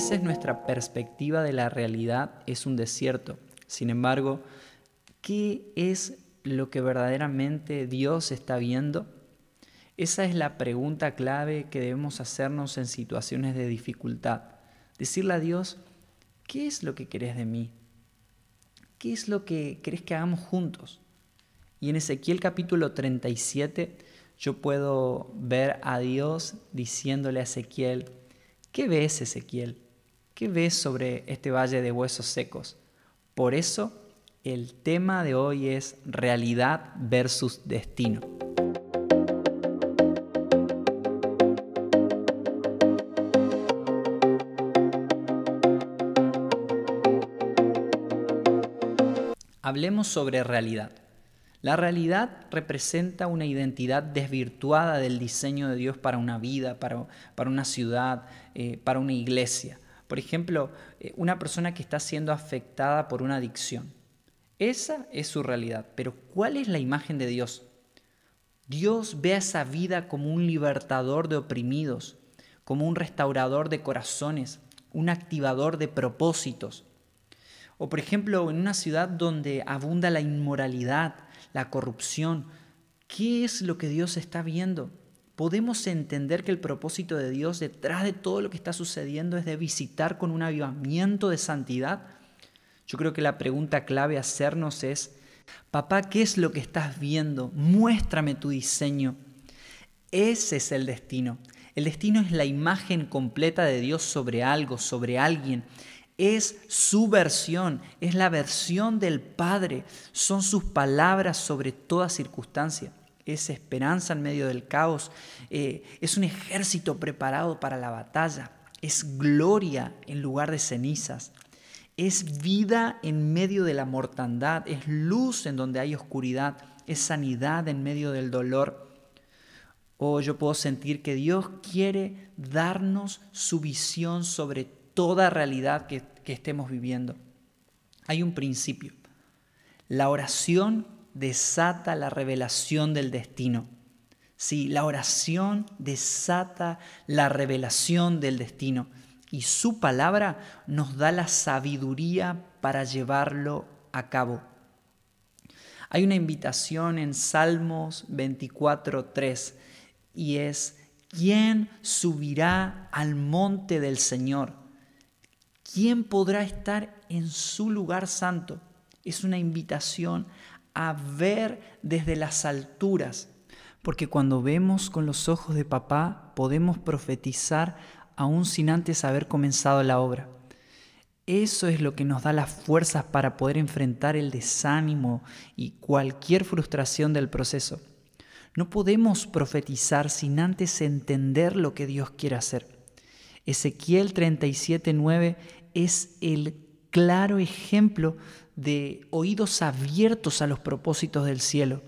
veces nuestra perspectiva de la realidad es un desierto. Sin embargo, ¿qué es lo que verdaderamente Dios está viendo? Esa es la pregunta clave que debemos hacernos en situaciones de dificultad. Decirle a Dios, ¿qué es lo que querés de mí? ¿Qué es lo que querés que hagamos juntos? Y en Ezequiel capítulo 37 yo puedo ver a Dios diciéndole a Ezequiel, ¿qué ves Ezequiel? ¿Qué ves sobre este valle de huesos secos? Por eso el tema de hoy es realidad versus destino. Hablemos sobre realidad. La realidad representa una identidad desvirtuada del diseño de Dios para una vida, para, una ciudad, eh, para una iglesia. Por ejemplo, eh, una persona que está siendo afectada por una adicción. Esa es su realidad. Pero ¿cuál es la imagen de Dios? Dios ve a esa vida como un libertador de oprimidos, como un restaurador de corazones, un activador de propósitos. O por ejemplo, en una ciudad donde abunda la inmoralidad, la corrupción. ¿Qué es lo que Dios está viendo? Podemos entender que el propósito de Dios detrás de todo lo que está sucediendo es de visitar con un avivamiento de santidad. Yo creo que la pregunta clave a hacernos es, papá, ¿qué es lo que estás viendo? Muéstrame tu diseño. Ese es el destino. El destino es la imagen completa de Dios sobre algo, sobre alguien es su versión, es la versión del Padre, son sus palabras sobre toda circunstancia, es esperanza en medio del caos, eh, es un ejército preparado para la batalla, es gloria en lugar de cenizas, es vida en medio de la mortandad, es luz en donde hay oscuridad, es sanidad en medio del dolor. O oh, yo puedo sentir que Dios quiere darnos su visión sobre toda realidad que, estemos viviendo. Hay un principio. La oración desata la revelación del destino. Sí, la oración desata la revelación del destino y su palabra nos da la sabiduría para llevarlo a cabo. Hay una invitación en Salmos 24.3 y es, ¿quién subirá al monte del Señor? ¿quién podrá estar en su lugar santo? Es una invitación a ver desde las alturas, porque cuando vemos con los ojos de papá podemos profetizar aún sin antes haber comenzado la obra. Eso es lo que nos da las fuerzas para poder enfrentar el desánimo y cualquier frustración del proceso. No podemos profetizar sin antes entender lo que Dios quiere hacer. Ezequiel 37:9 es el claro ejemplo de oídos abiertos a los propósitos del cielo.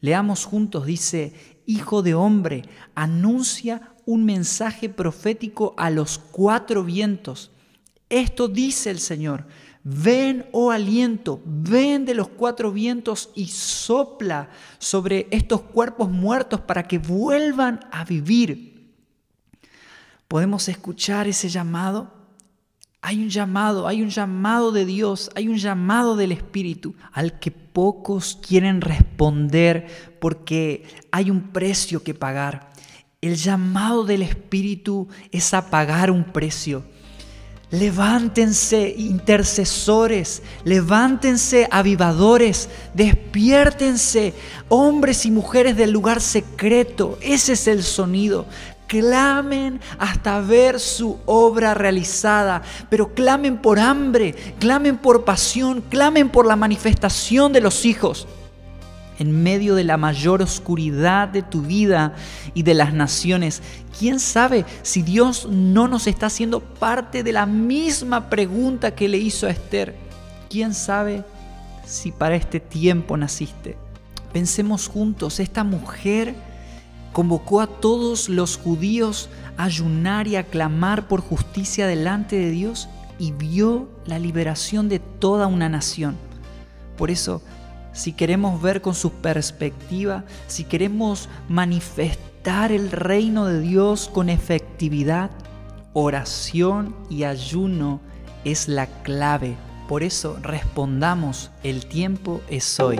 Leamos juntos, dice, Hijo de hombre, anuncia un mensaje profético a los cuatro vientos. Esto dice el Señor, ven, oh aliento, ven de los cuatro vientos y sopla sobre estos cuerpos muertos para que vuelvan a vivir. ¿Podemos escuchar ese llamado? Hay un llamado, hay un llamado de Dios, hay un llamado del Espíritu al que pocos quieren responder porque hay un precio que pagar. El llamado del Espíritu es a pagar un precio. Levántense intercesores, levántense avivadores, despiértense hombres y mujeres del lugar secreto. Ese es el sonido clamen hasta ver su obra realizada, pero clamen por hambre, clamen por pasión, clamen por la manifestación de los hijos. En medio de la mayor oscuridad de tu vida y de las naciones, ¿quién sabe si Dios no nos está haciendo parte de la misma pregunta que le hizo a Esther? ¿Quién sabe si para este tiempo naciste? Pensemos juntos, esta mujer convocó a todos los judíos a ayunar y a clamar por justicia delante de Dios y vio la liberación de toda una nación. Por eso, si queremos ver con su perspectiva, si queremos manifestar el reino de Dios con efectividad, oración y ayuno es la clave. Por eso respondamos, el tiempo es hoy.